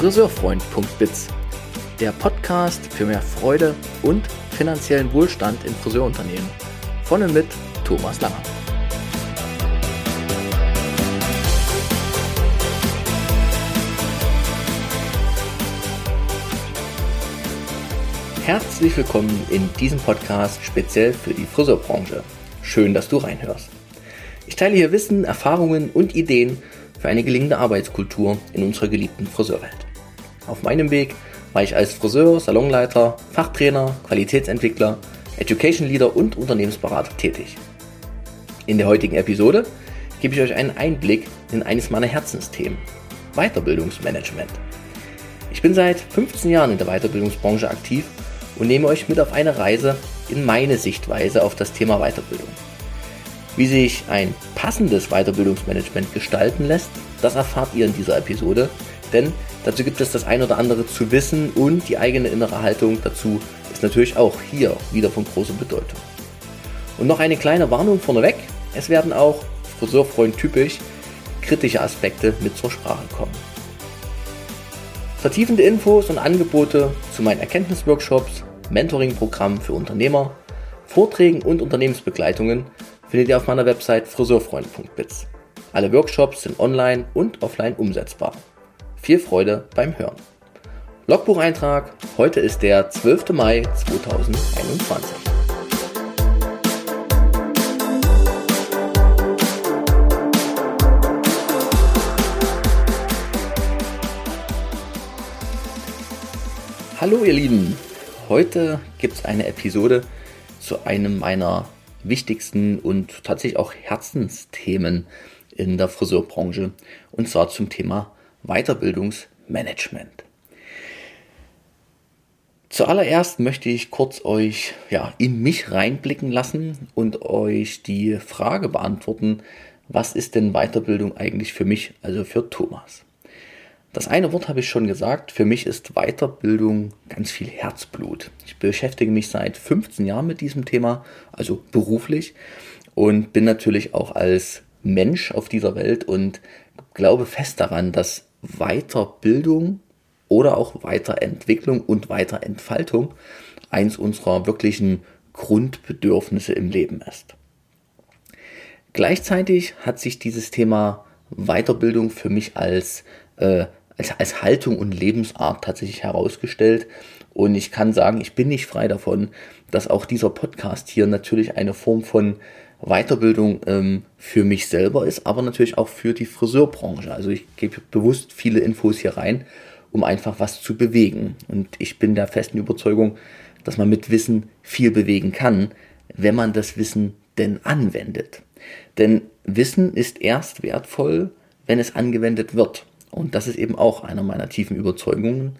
friseurfreund.biz, der Podcast für mehr Freude und finanziellen Wohlstand in Friseurunternehmen. Von und mit Thomas Langer. Herzlich willkommen in diesem Podcast speziell für die Friseurbranche. Schön, dass du reinhörst. Ich teile hier Wissen, Erfahrungen und Ideen für eine gelingende Arbeitskultur in unserer geliebten Friseurwelt. Auf meinem Weg war ich als Friseur, Salonleiter, Fachtrainer, Qualitätsentwickler, Education Leader und Unternehmensberater tätig. In der heutigen Episode gebe ich euch einen Einblick in eines meiner Herzensthemen, Weiterbildungsmanagement. Ich bin seit 15 Jahren in der Weiterbildungsbranche aktiv und nehme euch mit auf eine Reise in meine Sichtweise auf das Thema Weiterbildung. Wie sich ein passendes Weiterbildungsmanagement gestalten lässt, das erfahrt ihr in dieser Episode, denn dazu gibt es das ein oder andere zu wissen und die eigene innere Haltung dazu ist natürlich auch hier wieder von großer Bedeutung. Und noch eine kleine Warnung vorneweg, es werden auch Friseurfreund typisch kritische Aspekte mit zur Sprache kommen. Vertiefende Infos und Angebote zu meinen Erkenntnisworkshops, Mentoring-Programmen für Unternehmer, Vorträgen und Unternehmensbegleitungen findet ihr auf meiner Website friseurfreund.biz. Alle Workshops sind online und offline umsetzbar. Viel Freude beim Hören. Logbucheintrag, heute ist der 12. Mai 2021. Hallo ihr Lieben, heute gibt es eine Episode zu einem meiner wichtigsten und tatsächlich auch Herzensthemen in der Friseurbranche und zwar zum Thema Weiterbildungsmanagement. Zuallererst möchte ich kurz euch ja, in mich reinblicken lassen und euch die Frage beantworten, was ist denn Weiterbildung eigentlich für mich, also für Thomas? Das eine Wort habe ich schon gesagt, für mich ist Weiterbildung ganz viel Herzblut. Ich beschäftige mich seit 15 Jahren mit diesem Thema, also beruflich und bin natürlich auch als Mensch auf dieser Welt und glaube fest daran, dass Weiterbildung oder auch Weiterentwicklung und Weiterentfaltung eins unserer wirklichen Grundbedürfnisse im Leben ist. Gleichzeitig hat sich dieses Thema Weiterbildung für mich als äh, als, als Haltung und Lebensart tatsächlich herausgestellt. Und ich kann sagen, ich bin nicht frei davon, dass auch dieser Podcast hier natürlich eine Form von Weiterbildung ähm, für mich selber ist, aber natürlich auch für die Friseurbranche. Also ich gebe bewusst viele Infos hier rein, um einfach was zu bewegen. Und ich bin der festen Überzeugung, dass man mit Wissen viel bewegen kann, wenn man das Wissen denn anwendet. Denn Wissen ist erst wertvoll, wenn es angewendet wird. Und das ist eben auch einer meiner tiefen Überzeugungen.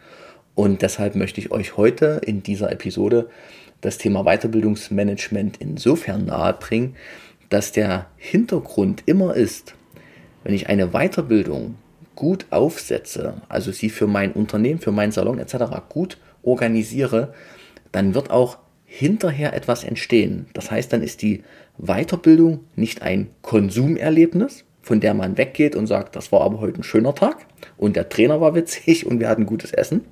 Und deshalb möchte ich euch heute in dieser Episode das Thema Weiterbildungsmanagement insofern nahebringen, dass der Hintergrund immer ist, wenn ich eine Weiterbildung gut aufsetze, also sie für mein Unternehmen, für meinen Salon etc. gut organisiere, dann wird auch hinterher etwas entstehen. Das heißt, dann ist die Weiterbildung nicht ein Konsumerlebnis, von der man weggeht und sagt, das war aber heute ein schöner Tag und der Trainer war witzig und wir hatten gutes Essen,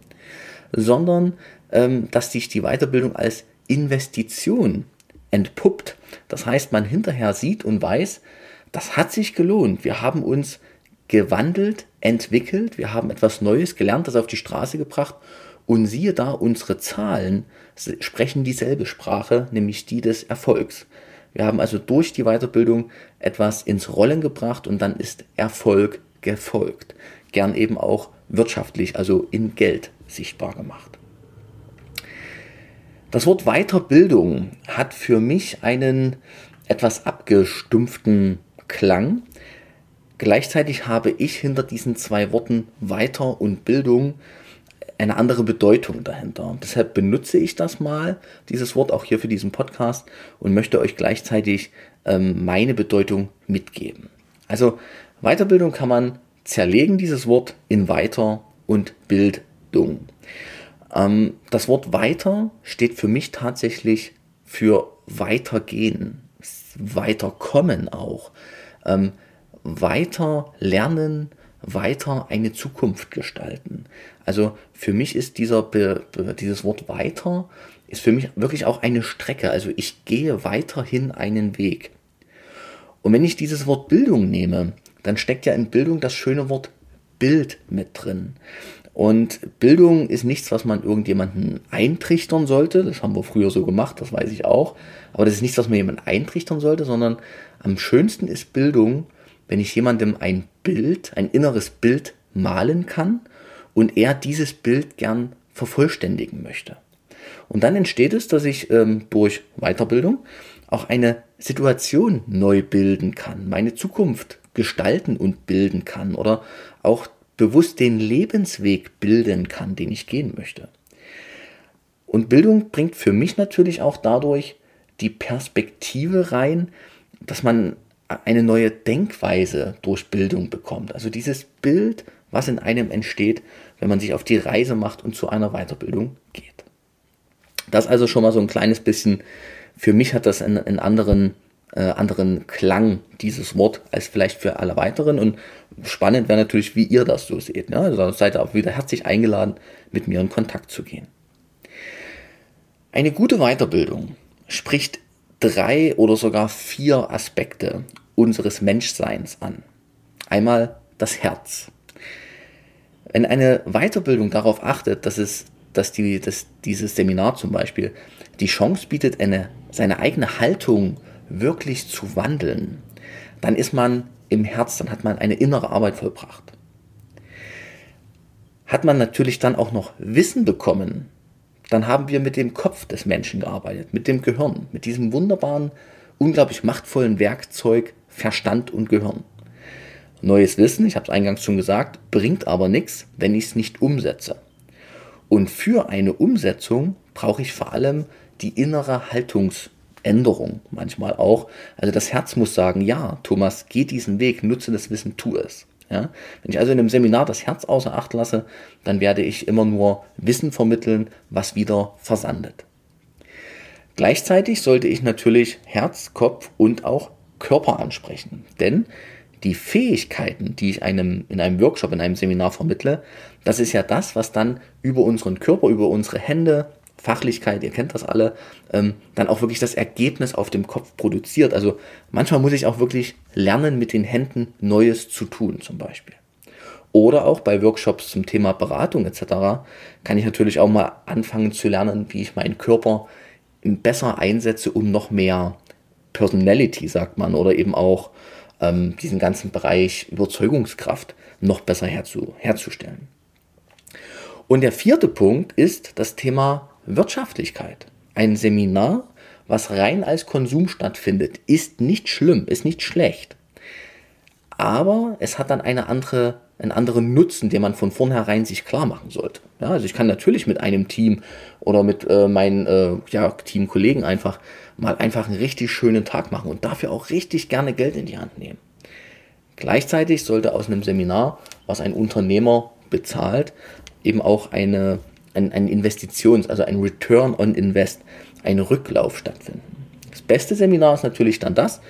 sondern ähm, dass sich die Weiterbildung als Investition entpuppt. Das heißt, man hinterher sieht und weiß, das hat sich gelohnt. Wir haben uns gewandelt, entwickelt, wir haben etwas Neues gelernt, das auf die Straße gebracht und siehe da, unsere Zahlen sprechen dieselbe Sprache, nämlich die des Erfolgs. Wir haben also durch die Weiterbildung etwas ins Rollen gebracht und dann ist Erfolg gefolgt. Gern eben auch wirtschaftlich, also in Geld sichtbar gemacht. Das Wort Weiterbildung hat für mich einen etwas abgestumpften Klang. Gleichzeitig habe ich hinter diesen zwei Worten Weiter und Bildung eine andere Bedeutung dahinter. Deshalb benutze ich das mal, dieses Wort auch hier für diesen Podcast und möchte euch gleichzeitig ähm, meine Bedeutung mitgeben. Also Weiterbildung kann man zerlegen, dieses Wort in Weiter und Bildung. Ähm, das Wort weiter steht für mich tatsächlich für weitergehen, weiterkommen auch, ähm, weiter lernen, weiter eine Zukunft gestalten. Also für mich ist dieser Be dieses Wort weiter ist für mich wirklich auch eine Strecke. Also ich gehe weiterhin einen Weg. Und wenn ich dieses Wort Bildung nehme, dann steckt ja in Bildung das schöne Wort Bild mit drin. Und Bildung ist nichts, was man irgendjemanden eintrichtern sollte. Das haben wir früher so gemacht, das weiß ich auch. Aber das ist nichts, was man jemanden eintrichtern sollte, sondern am schönsten ist Bildung, wenn ich jemandem ein Bild, ein inneres Bild malen kann und er dieses Bild gern vervollständigen möchte. Und dann entsteht es, dass ich ähm, durch Weiterbildung auch eine Situation neu bilden kann, meine Zukunft gestalten und bilden kann oder auch bewusst den Lebensweg bilden kann, den ich gehen möchte. Und Bildung bringt für mich natürlich auch dadurch die Perspektive rein, dass man eine neue Denkweise durch Bildung bekommt. Also dieses Bild, was in einem entsteht, wenn man sich auf die Reise macht und zu einer Weiterbildung geht. Das also schon mal so ein kleines bisschen, für mich hat das einen, einen anderen, äh, anderen Klang, dieses Wort, als vielleicht für alle weiteren. Und spannend wäre natürlich, wie ihr das so seht. Ne? Also seid ihr auch wieder herzlich eingeladen, mit mir in Kontakt zu gehen. Eine gute Weiterbildung spricht drei oder sogar vier Aspekte unseres Menschseins an. Einmal das Herz. Wenn eine Weiterbildung darauf achtet, dass es dass, die, dass dieses Seminar zum Beispiel die Chance bietet, eine, seine eigene Haltung wirklich zu wandeln, dann ist man im Herz, dann hat man eine innere Arbeit vollbracht. Hat man natürlich dann auch noch Wissen bekommen, dann haben wir mit dem Kopf des Menschen gearbeitet, mit dem Gehirn, mit diesem wunderbaren, unglaublich machtvollen Werkzeug Verstand und Gehirn. Neues Wissen, ich habe es eingangs schon gesagt, bringt aber nichts, wenn ich es nicht umsetze. Und für eine Umsetzung brauche ich vor allem die innere Haltungsänderung manchmal auch. Also das Herz muss sagen, ja, Thomas, geh diesen Weg, nutze das Wissen, tu es. Ja? Wenn ich also in einem Seminar das Herz außer Acht lasse, dann werde ich immer nur Wissen vermitteln, was wieder versandet. Gleichzeitig sollte ich natürlich Herz, Kopf und auch Körper ansprechen. Denn die Fähigkeiten, die ich einem, in einem Workshop, in einem Seminar vermittle, das ist ja das, was dann über unseren Körper, über unsere Hände, Fachlichkeit, ihr kennt das alle, ähm, dann auch wirklich das Ergebnis auf dem Kopf produziert. Also manchmal muss ich auch wirklich lernen, mit den Händen Neues zu tun, zum Beispiel. Oder auch bei Workshops zum Thema Beratung etc. kann ich natürlich auch mal anfangen zu lernen, wie ich meinen Körper besser einsetze, um noch mehr Personality, sagt man, oder eben auch ähm, diesen ganzen Bereich Überzeugungskraft noch besser herzu, herzustellen. Und der vierte Punkt ist das Thema Wirtschaftlichkeit. Ein Seminar, was rein als Konsum stattfindet, ist nicht schlimm, ist nicht schlecht. Aber es hat dann eine andere, einen anderen Nutzen, den man von vornherein sich klar machen sollte. Ja, also ich kann natürlich mit einem Team oder mit äh, meinen äh, ja, Teamkollegen einfach mal einfach einen richtig schönen Tag machen und dafür auch richtig gerne Geld in die Hand nehmen. Gleichzeitig sollte aus einem Seminar, was ein Unternehmer bezahlt, eben auch eine, ein, ein Investitions-, also ein Return on Invest, ein Rücklauf stattfinden. Das beste Seminar ist natürlich dann das,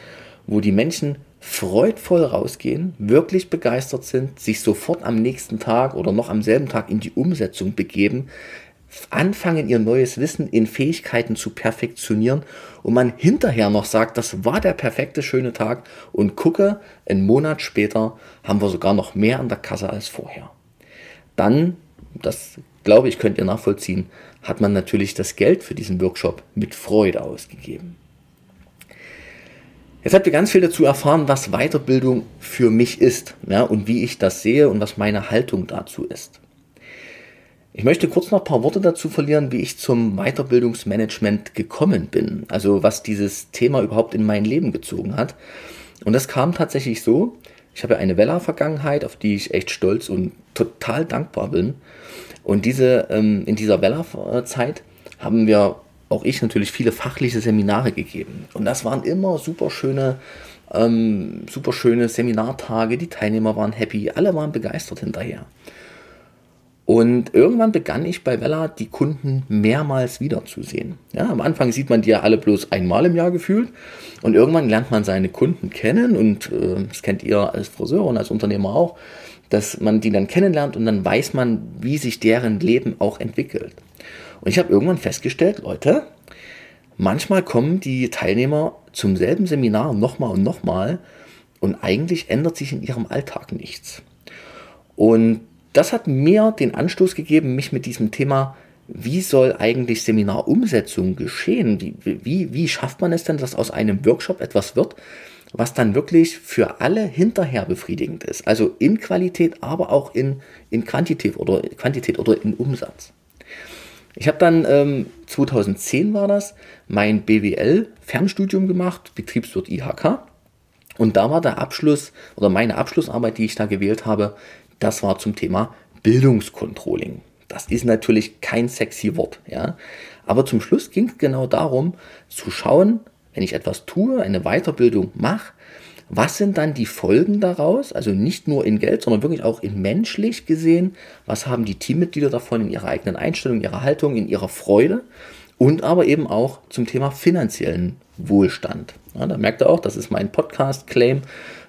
wo die Menschen freudvoll rausgehen, wirklich begeistert sind, sich sofort am nächsten Tag oder noch am selben Tag in die Umsetzung begeben, anfangen, ihr neues Wissen in Fähigkeiten zu perfektionieren und man hinterher noch sagt, das war der perfekte schöne Tag und gucke, einen Monat später haben wir sogar noch mehr an der Kasse als vorher. Dann, das glaube ich, könnt ihr nachvollziehen, hat man natürlich das Geld für diesen Workshop mit Freude ausgegeben. Jetzt habt ihr ganz viel dazu erfahren, was Weiterbildung für mich ist ja, und wie ich das sehe und was meine Haltung dazu ist. Ich möchte kurz noch ein paar Worte dazu verlieren, wie ich zum Weiterbildungsmanagement gekommen bin. Also was dieses Thema überhaupt in mein Leben gezogen hat. Und das kam tatsächlich so. Ich habe eine Vella-Vergangenheit, auf die ich echt stolz und total dankbar bin. Und diese, ähm, in dieser Vella-Zeit haben wir, auch ich natürlich, viele fachliche Seminare gegeben. Und das waren immer super schöne, ähm, super schöne Seminartage. Die Teilnehmer waren happy, alle waren begeistert hinterher. Und irgendwann begann ich bei Vella die Kunden mehrmals wiederzusehen. Ja, am Anfang sieht man die ja alle bloß einmal im Jahr gefühlt und irgendwann lernt man seine Kunden kennen und äh, das kennt ihr als Friseur und als Unternehmer auch. Dass man die dann kennenlernt und dann weiß man, wie sich deren Leben auch entwickelt. Und ich habe irgendwann festgestellt, Leute, manchmal kommen die Teilnehmer zum selben Seminar nochmal und nochmal und eigentlich ändert sich in ihrem Alltag nichts. Und das hat mir den Anstoß gegeben, mich mit diesem Thema, wie soll eigentlich Seminarumsetzung geschehen? Wie, wie, wie schafft man es denn, dass aus einem Workshop etwas wird, was dann wirklich für alle hinterher befriedigend ist? Also in Qualität, aber auch in, in Quantität, oder, Quantität oder in Umsatz. Ich habe dann, ähm, 2010 war das, mein BWL-Fernstudium gemacht, Betriebswirt IHK. Und da war der Abschluss oder meine Abschlussarbeit, die ich da gewählt habe, das war zum Thema Bildungskontrolling. Das ist natürlich kein sexy Wort, ja. Aber zum Schluss ging es genau darum, zu schauen, wenn ich etwas tue, eine Weiterbildung mache, was sind dann die Folgen daraus? Also nicht nur in Geld, sondern wirklich auch in menschlich gesehen. Was haben die Teammitglieder davon in ihrer eigenen Einstellung, ihrer Haltung, in ihrer Freude? Und aber eben auch zum Thema finanziellen Wohlstand. Ja, da merkt ihr auch, das ist mein Podcast-Claim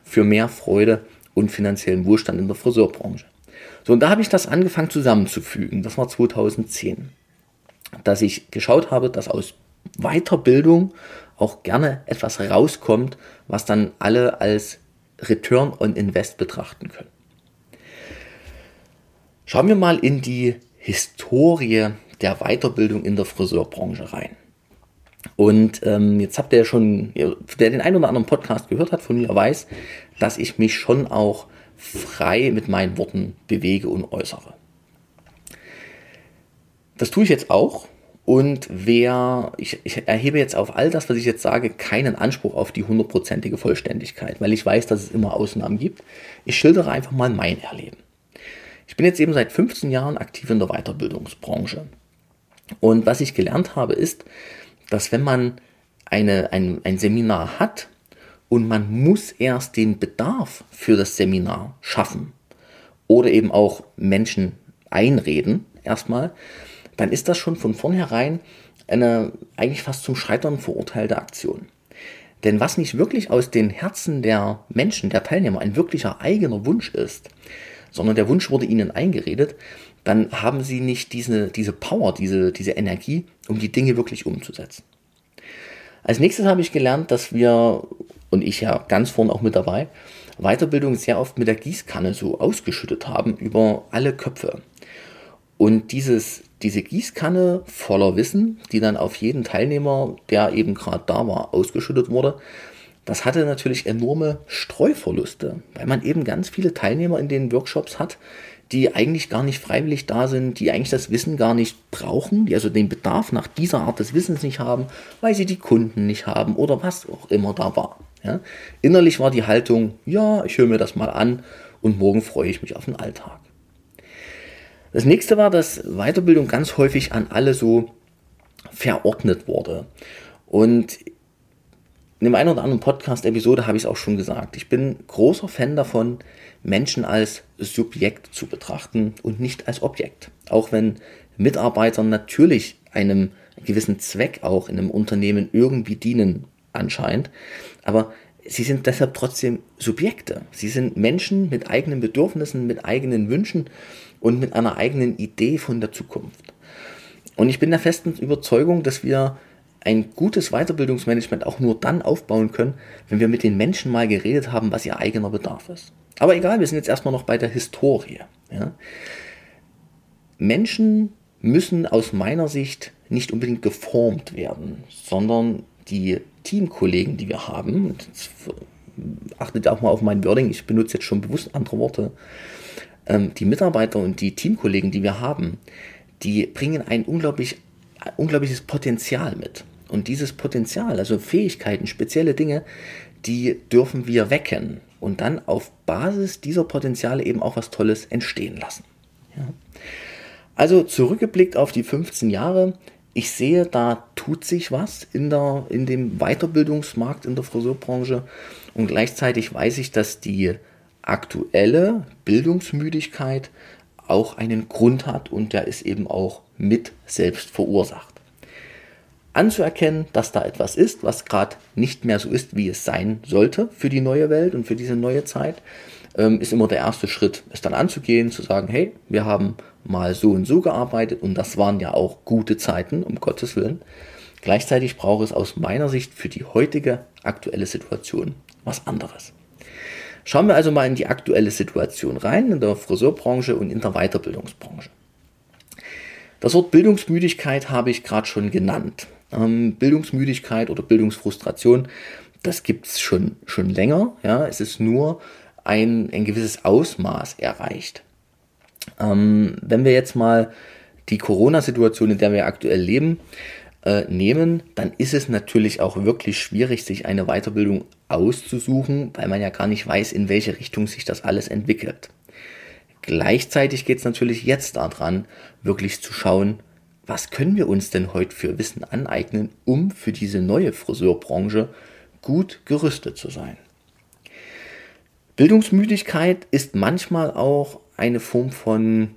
für mehr Freude und finanziellen Wohlstand in der Friseurbranche. So, und da habe ich das angefangen zusammenzufügen. Das war 2010. Dass ich geschaut habe, dass aus Weiterbildung auch gerne etwas rauskommt, was dann alle als Return on Invest betrachten können. Schauen wir mal in die Historie der Weiterbildung in der Friseurbranche rein. Und ähm, jetzt habt ihr schon, wer den einen oder anderen Podcast gehört hat von mir, weiß, dass ich mich schon auch frei mit meinen Worten bewege und äußere. Das tue ich jetzt auch. Und wer, ich, ich, erhebe jetzt auf all das, was ich jetzt sage, keinen Anspruch auf die hundertprozentige Vollständigkeit, weil ich weiß, dass es immer Ausnahmen gibt. Ich schildere einfach mal mein Erleben. Ich bin jetzt eben seit 15 Jahren aktiv in der Weiterbildungsbranche. Und was ich gelernt habe, ist, dass wenn man eine, ein, ein Seminar hat und man muss erst den Bedarf für das Seminar schaffen oder eben auch Menschen einreden, erstmal, dann ist das schon von vornherein eine eigentlich fast zum Scheitern verurteilte Aktion. Denn was nicht wirklich aus den Herzen der Menschen, der Teilnehmer, ein wirklicher eigener Wunsch ist, sondern der Wunsch wurde ihnen eingeredet, dann haben sie nicht diese, diese Power, diese, diese Energie, um die Dinge wirklich umzusetzen. Als nächstes habe ich gelernt, dass wir, und ich ja ganz vorne auch mit dabei, Weiterbildung sehr oft mit der Gießkanne so ausgeschüttet haben über alle Köpfe. Und dieses, diese Gießkanne voller Wissen, die dann auf jeden Teilnehmer, der eben gerade da war, ausgeschüttet wurde, das hatte natürlich enorme Streuverluste, weil man eben ganz viele Teilnehmer in den Workshops hat, die eigentlich gar nicht freiwillig da sind, die eigentlich das Wissen gar nicht brauchen, die also den Bedarf nach dieser Art des Wissens nicht haben, weil sie die Kunden nicht haben oder was auch immer da war. Ja? Innerlich war die Haltung, ja, ich höre mir das mal an und morgen freue ich mich auf den Alltag. Das nächste war, dass Weiterbildung ganz häufig an alle so verordnet wurde. Und in dem einen oder anderen Podcast-Episode habe ich es auch schon gesagt. Ich bin großer Fan davon, Menschen als Subjekt zu betrachten und nicht als Objekt. Auch wenn Mitarbeiter natürlich einem gewissen Zweck auch in einem Unternehmen irgendwie dienen anscheinend. Aber sie sind deshalb trotzdem Subjekte. Sie sind Menschen mit eigenen Bedürfnissen, mit eigenen Wünschen und mit einer eigenen Idee von der Zukunft. Und ich bin der festen Überzeugung, dass wir ein gutes Weiterbildungsmanagement auch nur dann aufbauen können, wenn wir mit den Menschen mal geredet haben, was ihr eigener Bedarf ist. Aber egal, wir sind jetzt erstmal noch bei der Historie. Ja. Menschen müssen aus meiner Sicht nicht unbedingt geformt werden, sondern die Teamkollegen, die wir haben, achtet auch mal auf mein Wording, ich benutze jetzt schon bewusst andere Worte, ähm, die Mitarbeiter und die Teamkollegen, die wir haben, die bringen ein unglaublich, unglaubliches Potenzial mit. Und dieses Potenzial, also Fähigkeiten, spezielle Dinge, die dürfen wir wecken und dann auf Basis dieser Potenziale eben auch was Tolles entstehen lassen. Ja. Also zurückgeblickt auf die 15 Jahre, ich sehe, da tut sich was in, der, in dem Weiterbildungsmarkt in der Friseurbranche und gleichzeitig weiß ich, dass die aktuelle Bildungsmüdigkeit auch einen Grund hat und der ist eben auch mit selbst verursacht anzuerkennen, dass da etwas ist, was gerade nicht mehr so ist, wie es sein sollte für die neue Welt und für diese neue Zeit. ähm, ist immer der erste Schritt, es dann anzugehen, zu sagen, hey, wir haben mal so und so gearbeitet und das waren ja auch gute Zeiten, um Gottes Willen. Gleichzeitig braucht es aus meiner Sicht für die heutige aktuelle Situation was anderes. Schauen wir also mal in die aktuelle Situation rein, in der Friseurbranche und in der Weiterbildungsbranche. Das Wort Bildungsmüdigkeit habe ich gerade schon genannt. Ähm, Bildungsmüdigkeit oder Bildungsfrustration, das gibt es schon, schon länger. Ja? Es ist nur ein, ein gewisses Ausmaß erreicht. Ähm, wenn wir jetzt mal die Corona-Situation, in der wir aktuell leben, äh, nehmen, dann ist es natürlich auch wirklich schwierig, sich eine Weiterbildung auszusuchen, weil man ja gar nicht weiß, in welche Richtung sich das alles entwickelt. Gleichzeitig geht es natürlich jetzt daran, wirklich zu schauen, was können wir uns denn heute für Wissen aneignen, um für diese neue Friseurbranche gut gerüstet zu sein. Bildungsmüdigkeit ist manchmal auch eine Form von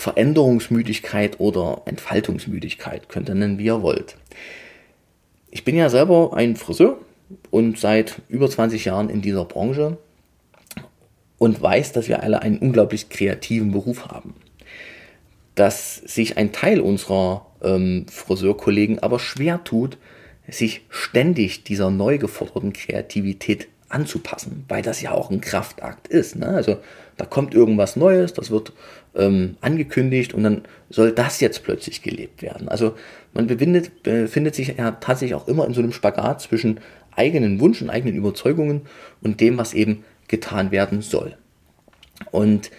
Veränderungsmüdigkeit oder Entfaltungsmüdigkeit, könnt ihr nennen, wie ihr wollt. Ich bin ja selber ein Friseur und seit über 20 Jahren in dieser Branche und weiß, dass wir alle einen unglaublich kreativen Beruf haben. Dass sich ein Teil unserer ähm, Friseurkollegen aber schwer tut, sich ständig dieser neu geforderten Kreativität anzupassen, weil das ja auch ein Kraftakt ist. Ne? Also da kommt irgendwas Neues, das wird ähm, angekündigt und dann soll das jetzt plötzlich gelebt werden. Also man befindet, befindet sich ja tatsächlich auch immer in so einem Spagat zwischen eigenen Wunsch und eigenen Überzeugungen und dem, was eben getan werden soll. Und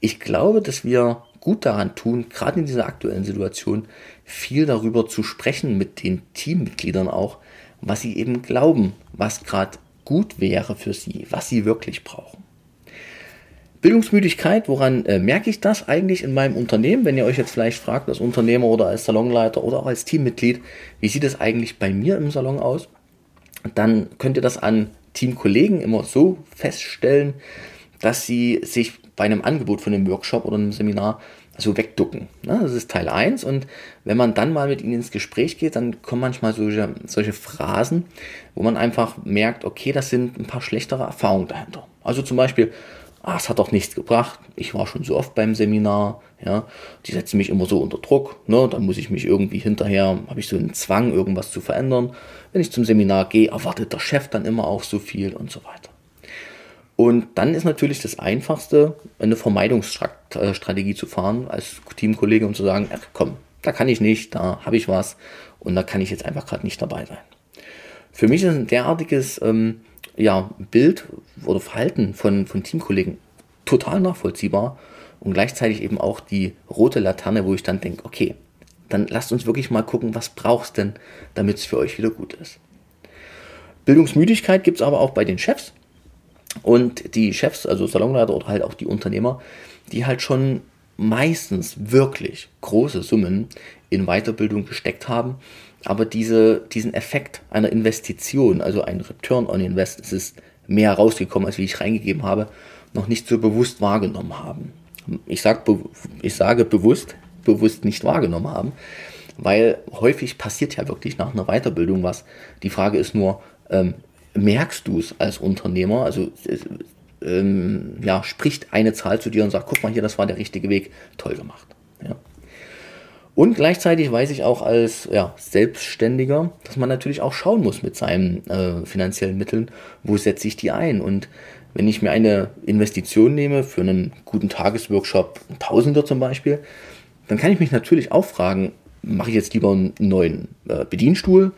ich glaube, dass wir gut daran tun, gerade in dieser aktuellen Situation, viel darüber zu sprechen mit den Teammitgliedern auch, was sie eben glauben, was gerade gut wäre für sie, was sie wirklich brauchen. Bildungsmüdigkeit, woran äh, merke ich das eigentlich in meinem Unternehmen? Wenn ihr euch jetzt vielleicht fragt, als Unternehmer oder als Salonleiter oder auch als Teammitglied, wie sieht es eigentlich bei mir im Salon aus? Dann könnt ihr das an Teamkollegen immer so feststellen, dass sie sich bei einem Angebot von einem Workshop oder einem Seminar so wegducken. Ne? Das ist Teil 1 und wenn man dann mal mit ihnen ins Gespräch geht, dann kommen manchmal solche, solche Phrasen, wo man einfach merkt, okay, das sind ein paar schlechtere Erfahrungen dahinter. Also zum Beispiel, ah, es hat doch nichts gebracht, ich war schon so oft beim Seminar, ja, die setzen mich immer so unter Druck, ne, dann muss ich mich irgendwie hinterher, habe ich so einen Zwang, irgendwas zu verändern. Wenn ich zum Seminar gehe, erwartet der Chef dann immer auch so viel und so weiter. Und dann ist natürlich das Einfachste, eine Vermeidungsstrategie zu fahren als Teamkollege und zu sagen, ach komm, da kann ich nicht, da habe ich was und da kann ich jetzt einfach gerade nicht dabei sein. Für mich ist ein derartiges ähm, ja, Bild oder Verhalten von, von Teamkollegen total nachvollziehbar und gleichzeitig eben auch die rote Laterne, wo ich dann denke, okay, dann lasst uns wirklich mal gucken, was brauchst denn, damit es für euch wieder gut ist. Bildungsmüdigkeit gibt es aber auch bei den Chefs und die Chefs, also Salonleiter oder halt auch die Unternehmer, die halt schon meistens wirklich große Summen in Weiterbildung gesteckt haben, aber diese, diesen Effekt einer Investition, also ein Return on Invest, es ist mehr rausgekommen, als wie ich reingegeben habe, noch nicht so bewusst wahrgenommen haben. Ich, sag, ich sage bewusst, bewusst nicht wahrgenommen haben, weil häufig passiert ja wirklich nach einer Weiterbildung was. Die Frage ist nur, ähm, merkst du es als Unternehmer? Also ähm, ja, spricht eine Zahl zu dir und sagt, guck mal hier, das war der richtige Weg, toll gemacht. Ja. Und gleichzeitig weiß ich auch als ja, Selbstständiger, dass man natürlich auch schauen muss mit seinen äh, finanziellen Mitteln, wo setze ich die ein. Und wenn ich mir eine Investition nehme für einen guten Tagesworkshop, ein Tausender zum Beispiel, dann kann ich mich natürlich auch fragen, mache ich jetzt lieber einen neuen äh, Bedienstuhl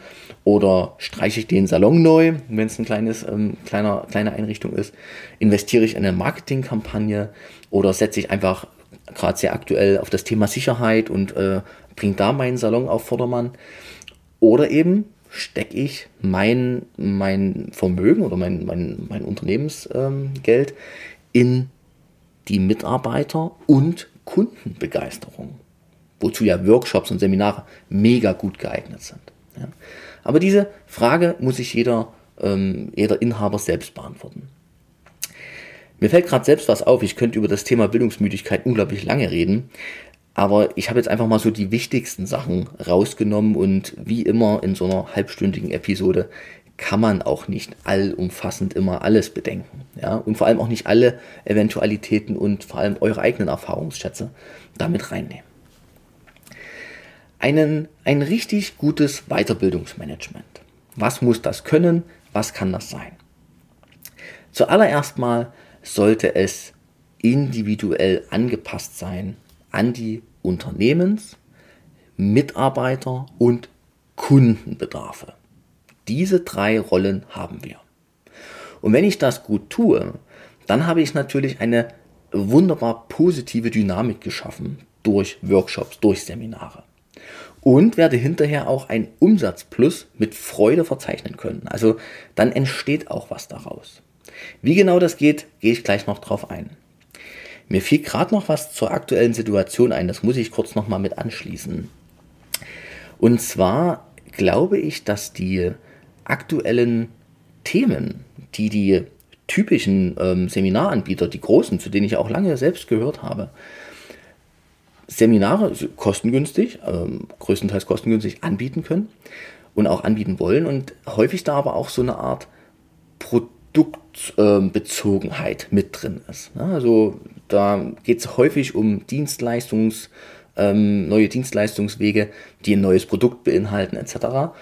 oder streiche ich den Salon neu, wenn es ein kleines, ähm, kleiner, kleine Einrichtung ist, investiere ich in eine Marketingkampagne oder setze ich einfach gerade sehr aktuell auf das Thema Sicherheit und äh, bringe da meinen Salon auf Vordermann oder eben stecke ich mein, mein Vermögen oder mein, mein, mein Unternehmensgeld ähm, in die Mitarbeiter und Kundenbegeisterung wozu ja Workshops und Seminare mega gut geeignet sind. Ja. Aber diese Frage muss sich jeder, ähm, jeder Inhaber selbst beantworten. Mir fällt gerade selbst was auf, ich könnte über das Thema Bildungsmüdigkeit unglaublich lange reden, Aber ich habe jetzt einfach mal so die wichtigsten Sachen rausgenommen und wie immer in so einer halbstündigen Episode kann man auch nicht allumfassend immer alles bedenken. Ja? Und vor allem auch nicht alle Eventualitäten und vor allem eure eigenen Erfahrungsschätze damit reinnehmen. Einen, ein richtig gutes Weiterbildungsmanagement. Was muss das können? Was kann das sein? Zuallererst mal sollte es individuell angepasst sein an die Unternehmens-, Mitarbeiter- und Kundenbedarfe. Diese drei Rollen haben wir. Und wenn ich das gut tue, dann habe ich natürlich eine wunderbar positive Dynamik geschaffen durch Workshops, durch Seminare. Und werde hinterher auch ein Umsatzplus mit Freude verzeichnen können. Also dann entsteht auch was daraus. Wie genau das geht, gehe ich gleich noch drauf ein. Mir fiel gerade noch was zur aktuellen Situation ein, das muss ich kurz nochmal mit anschließen. Und zwar glaube ich, dass die aktuellen Themen, die die typischen ähm, Seminaranbieter, die großen, zu denen ich auch lange selbst gehört habe, Seminare kostengünstig, ähm, größtenteils kostengünstig anbieten können und auch anbieten wollen und häufig da aber auch so eine Art Produktbezogenheit mit drin ist. Also da geht es häufig um Dienstleistungs, ähm, neue Dienstleistungswege, die ein neues Produkt beinhalten etc.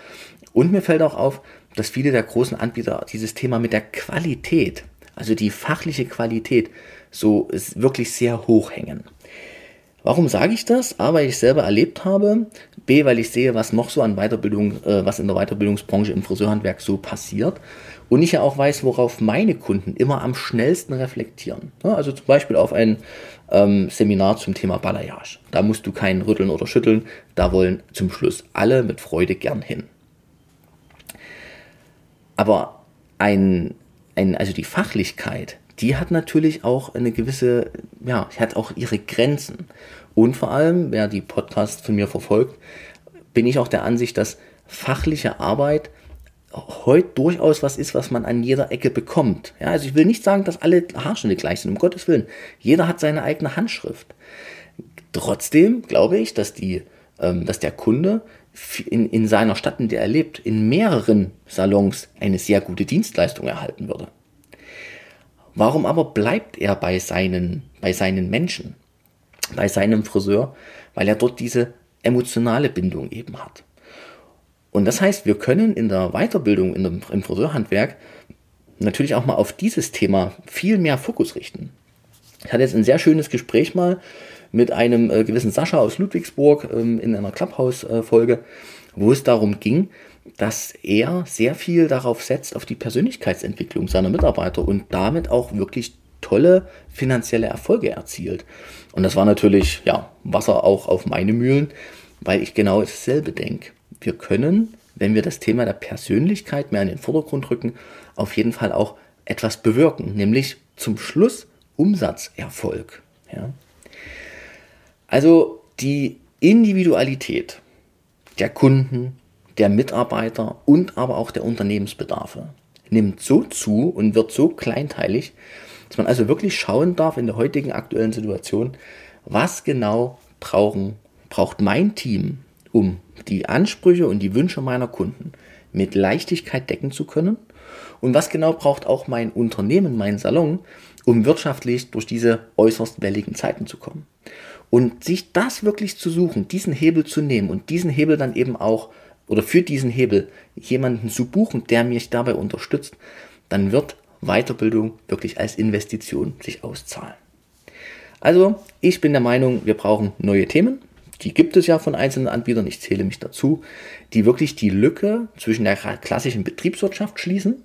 Und mir fällt auch auf, dass viele der großen Anbieter dieses Thema mit der Qualität, also die fachliche Qualität, so wirklich sehr hoch hängen. Warum sage ich das? A, weil ich selber erlebt habe. B, weil ich sehe, was noch so an Weiterbildung, äh, was in der Weiterbildungsbranche im Friseurhandwerk so passiert. Und ich ja auch weiß, worauf meine Kunden immer am schnellsten reflektieren. Also zum Beispiel auf ein ähm, Seminar zum Thema Balayage. Da musst du keinen rütteln oder schütteln. Da wollen zum Schluss alle mit Freude gern hin. Aber ein, ein, also die Fachlichkeit, die hat natürlich auch eine gewisse, ja, hat auch ihre Grenzen. Und vor allem, wer die Podcasts von mir verfolgt, bin ich auch der Ansicht, dass fachliche Arbeit heute durchaus was ist, was man an jeder Ecke bekommt. Ja, also ich will nicht sagen, dass alle Haarschnitte gleich sind, um Gottes Willen. Jeder hat seine eigene Handschrift. Trotzdem glaube ich, dass, die, ähm, dass der Kunde in, in seiner Stadt, in der er lebt, in mehreren Salons eine sehr gute Dienstleistung erhalten würde. Warum aber bleibt er bei seinen, bei seinen Menschen, bei seinem Friseur? Weil er dort diese emotionale Bindung eben hat. Und das heißt, wir können in der Weiterbildung in dem, im Friseurhandwerk natürlich auch mal auf dieses Thema viel mehr Fokus richten. Ich hatte jetzt ein sehr schönes Gespräch mal mit einem äh, gewissen Sascha aus Ludwigsburg ähm, in einer Clubhouse-Folge, wo es darum ging, dass er sehr viel darauf setzt, auf die Persönlichkeitsentwicklung seiner Mitarbeiter und damit auch wirklich tolle finanzielle Erfolge erzielt. Und das war natürlich, ja, Wasser auch auf meine Mühlen, weil ich genau dasselbe denke. Wir können, wenn wir das Thema der Persönlichkeit mehr in den Vordergrund rücken, auf jeden Fall auch etwas bewirken, nämlich zum Schluss Umsatzerfolg. Ja? Also die Individualität der Kunden, der Mitarbeiter und aber auch der Unternehmensbedarfe nimmt so zu und wird so kleinteilig, dass man also wirklich schauen darf in der heutigen aktuellen Situation, was genau brauchen, braucht mein Team, um die Ansprüche und die Wünsche meiner Kunden mit Leichtigkeit decken zu können und was genau braucht auch mein Unternehmen, mein Salon, um wirtschaftlich durch diese äußerst welligen Zeiten zu kommen. Und sich das wirklich zu suchen, diesen Hebel zu nehmen und diesen Hebel dann eben auch oder für diesen Hebel jemanden zu buchen, der mich dabei unterstützt, dann wird Weiterbildung wirklich als Investition sich auszahlen. Also, ich bin der Meinung, wir brauchen neue Themen. Die gibt es ja von einzelnen Anbietern, ich zähle mich dazu, die wirklich die Lücke zwischen der klassischen Betriebswirtschaft schließen,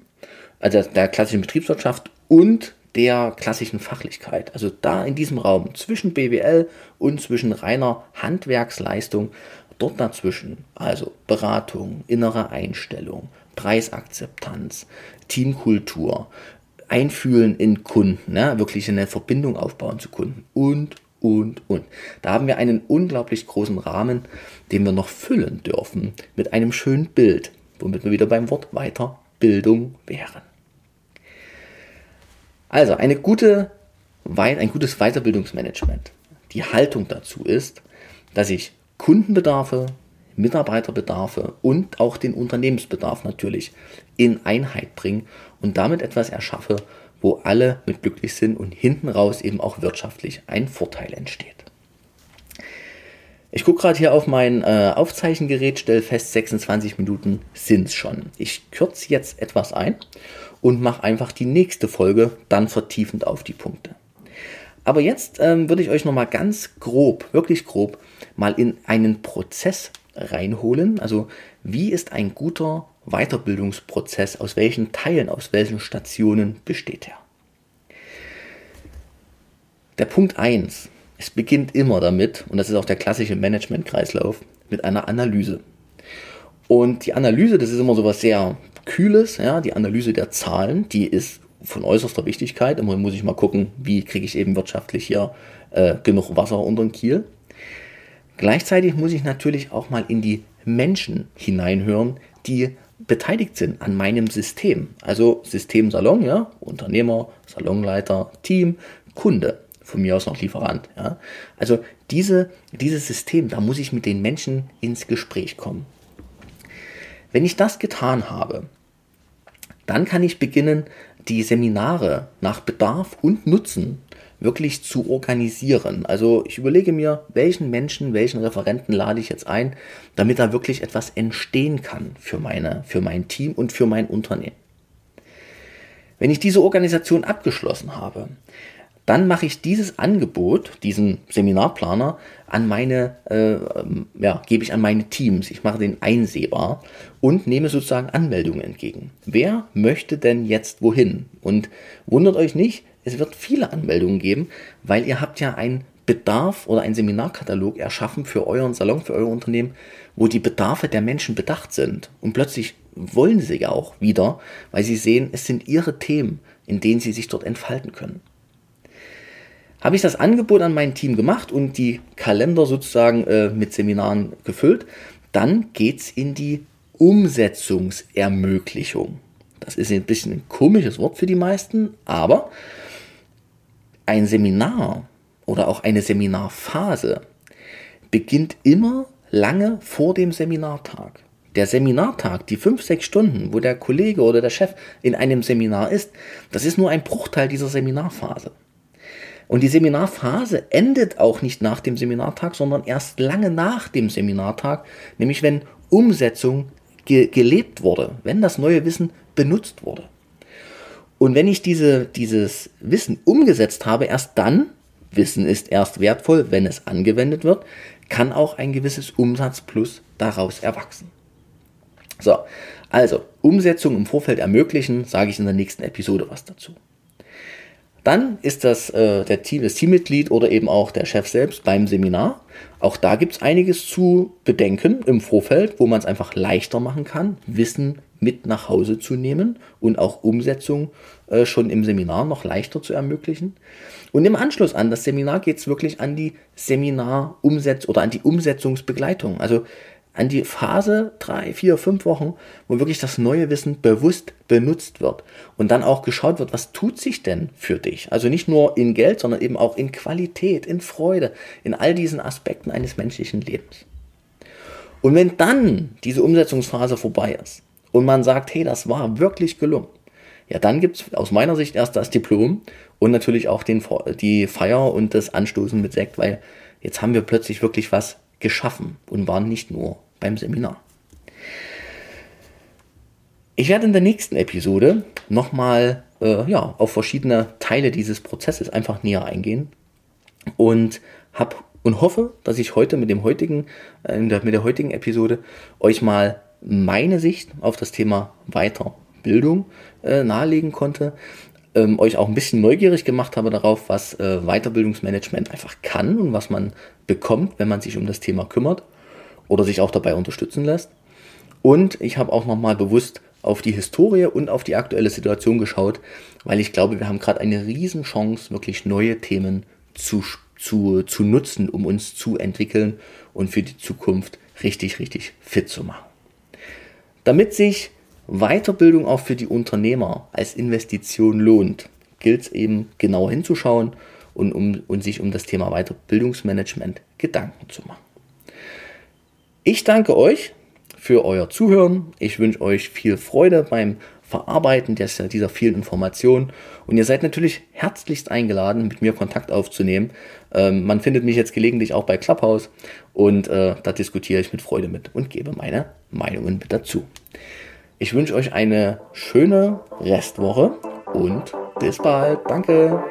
also der klassischen Betriebswirtschaft und der klassischen Fachlichkeit. Also da in diesem Raum zwischen BWL und zwischen reiner Handwerksleistung, dort dazwischen, also Beratung, innere Einstellung, Preisakzeptanz, Teamkultur, Einfühlen in Kunden, ne? wirklich eine Verbindung aufbauen zu Kunden und, und, und. Da haben wir einen unglaublich großen Rahmen, den wir noch füllen dürfen mit einem schönen Bild, womit wir wieder beim Wort Weiterbildung wären. Also eine gute, ein gutes Weiterbildungsmanagement. Die Haltung dazu ist, dass ich Kundenbedarfe, Mitarbeiterbedarfe und auch den Unternehmensbedarf natürlich in Einheit bringe und damit etwas erschaffe, wo alle mit glücklich sind und hinten raus eben auch wirtschaftlich ein Vorteil entsteht. Ich gucke gerade hier auf mein äh, Aufzeichengerät, stelle fest, 26 Minuten sind es schon. Ich kürze jetzt etwas ein und mache einfach die nächste Folge dann vertiefend auf die Punkte. Aber jetzt ähm, würde ich euch nochmal ganz grob, wirklich grob, mal in einen Prozess reinholen. Also wie ist ein guter Weiterbildungsprozess, aus welchen Teilen, aus welchen Stationen besteht er? Der Punkt 1. Es beginnt immer damit, und das ist auch der klassische Management-Kreislauf, mit einer Analyse. Und die Analyse, das ist immer so was sehr Kühles, ja, die Analyse der Zahlen, die ist von äußerster Wichtigkeit. Immer muss ich mal gucken, wie kriege ich eben wirtschaftlich hier äh, genug Wasser unter den Kiel. Gleichzeitig muss ich natürlich auch mal in die Menschen hineinhören, die beteiligt sind an meinem System. Also System Salon, ja, Unternehmer, Salonleiter, Team, Kunde, von mir aus noch Lieferant. Ja. Also diese, dieses System, da muss ich mit den Menschen ins Gespräch kommen. Wenn ich das getan habe, dann kann ich beginnen, die Seminare nach Bedarf und Nutzen wirklich zu organisieren. Also ich überlege mir, welchen Menschen, welchen Referenten lade ich jetzt ein, damit da wirklich etwas entstehen kann für, meine, für mein Team und für mein Unternehmen. Wenn ich diese Organisation abgeschlossen habe, dann mache ich dieses Angebot, diesen Seminarplaner, an meine, äh, ja, gebe ich an meine Teams. Ich mache den einsehbar und nehme sozusagen Anmeldungen entgegen. Wer möchte denn jetzt wohin? Und wundert euch nicht, es wird viele Anmeldungen geben, weil ihr habt ja einen Bedarf oder einen Seminarkatalog erschaffen für euren Salon, für euer Unternehmen, wo die Bedarfe der Menschen bedacht sind. Und plötzlich wollen sie ja auch wieder, weil sie sehen, es sind ihre Themen, in denen sie sich dort entfalten können habe ich das Angebot an mein Team gemacht und die Kalender sozusagen äh, mit Seminaren gefüllt. Dann geht es in die Umsetzungsermöglichung. Das ist ein bisschen ein komisches Wort für die meisten, aber ein Seminar oder auch eine Seminarphase beginnt immer lange vor dem Seminartag. Der Seminartag, die fünf, sechs Stunden, wo der Kollege oder der Chef in einem Seminar ist, das ist nur ein Bruchteil dieser Seminarphase. Und die Seminarphase endet auch nicht nach dem Seminartag, sondern erst lange nach dem Seminartag, nämlich wenn Umsetzung ge gelebt wurde, wenn das neue Wissen benutzt wurde. Und wenn ich diese, dieses Wissen umgesetzt habe, erst dann, Wissen ist erst wertvoll, wenn es angewendet wird, kann auch ein gewisses Umsatzplus daraus erwachsen. So, also Umsetzung im Vorfeld ermöglichen, sage ich in der nächsten Episode was dazu. Dann ist das äh, der Team, das Teammitglied oder eben auch der Chef selbst beim Seminar. Auch da gibt es einiges zu bedenken im Vorfeld, wo man es einfach leichter machen kann, Wissen mit nach Hause zu nehmen und auch Umsetzung äh, schon im Seminar noch leichter zu ermöglichen. Und im Anschluss an das Seminar geht es wirklich an die Seminarumsetzung oder an die Umsetzungsbegleitung. Also an die Phase drei, vier, fünf Wochen, wo wirklich das neue Wissen bewusst benutzt wird und dann auch geschaut wird, was tut sich denn für dich? Also nicht nur in Geld, sondern eben auch in Qualität, in Freude, in all diesen Aspekten eines menschlichen Lebens. Und wenn dann diese Umsetzungsphase vorbei ist und man sagt, hey, das war wirklich gelungen, ja, dann gibt es aus meiner Sicht erst das Diplom und natürlich auch den, die Feier und das Anstoßen mit Sekt, weil jetzt haben wir plötzlich wirklich was geschaffen und waren nicht nur beim Seminar. Ich werde in der nächsten Episode nochmal äh, ja, auf verschiedene Teile dieses Prozesses einfach näher eingehen und hab und hoffe, dass ich heute mit dem heutigen, äh, mit der heutigen Episode euch mal meine Sicht auf das Thema Weiterbildung äh, nahelegen konnte, ähm, euch auch ein bisschen neugierig gemacht habe darauf, was äh, Weiterbildungsmanagement einfach kann und was man bekommt, wenn man sich um das Thema kümmert oder sich auch dabei unterstützen lässt. Und ich habe auch nochmal bewusst auf die Historie und auf die aktuelle Situation geschaut, weil ich glaube, wir haben gerade eine Riesenchance, wirklich neue Themen zu, zu, zu nutzen, um uns zu entwickeln und für die Zukunft richtig, richtig fit zu machen. Damit sich Weiterbildung auch für die Unternehmer als Investition lohnt, gilt es eben genauer hinzuschauen und, um, und sich um das Thema Weiterbildungsmanagement Gedanken zu machen. Ich danke euch für euer Zuhören. Ich wünsche euch viel Freude beim Verarbeiten dieser, dieser vielen Informationen. Und ihr seid natürlich herzlichst eingeladen, mit mir Kontakt aufzunehmen. Ähm, man findet mich jetzt gelegentlich auch bei Clubhouse und äh, da diskutiere ich mit Freude mit und gebe meine Meinungen mit dazu. Ich wünsche euch eine schöne Restwoche und bis bald. Danke.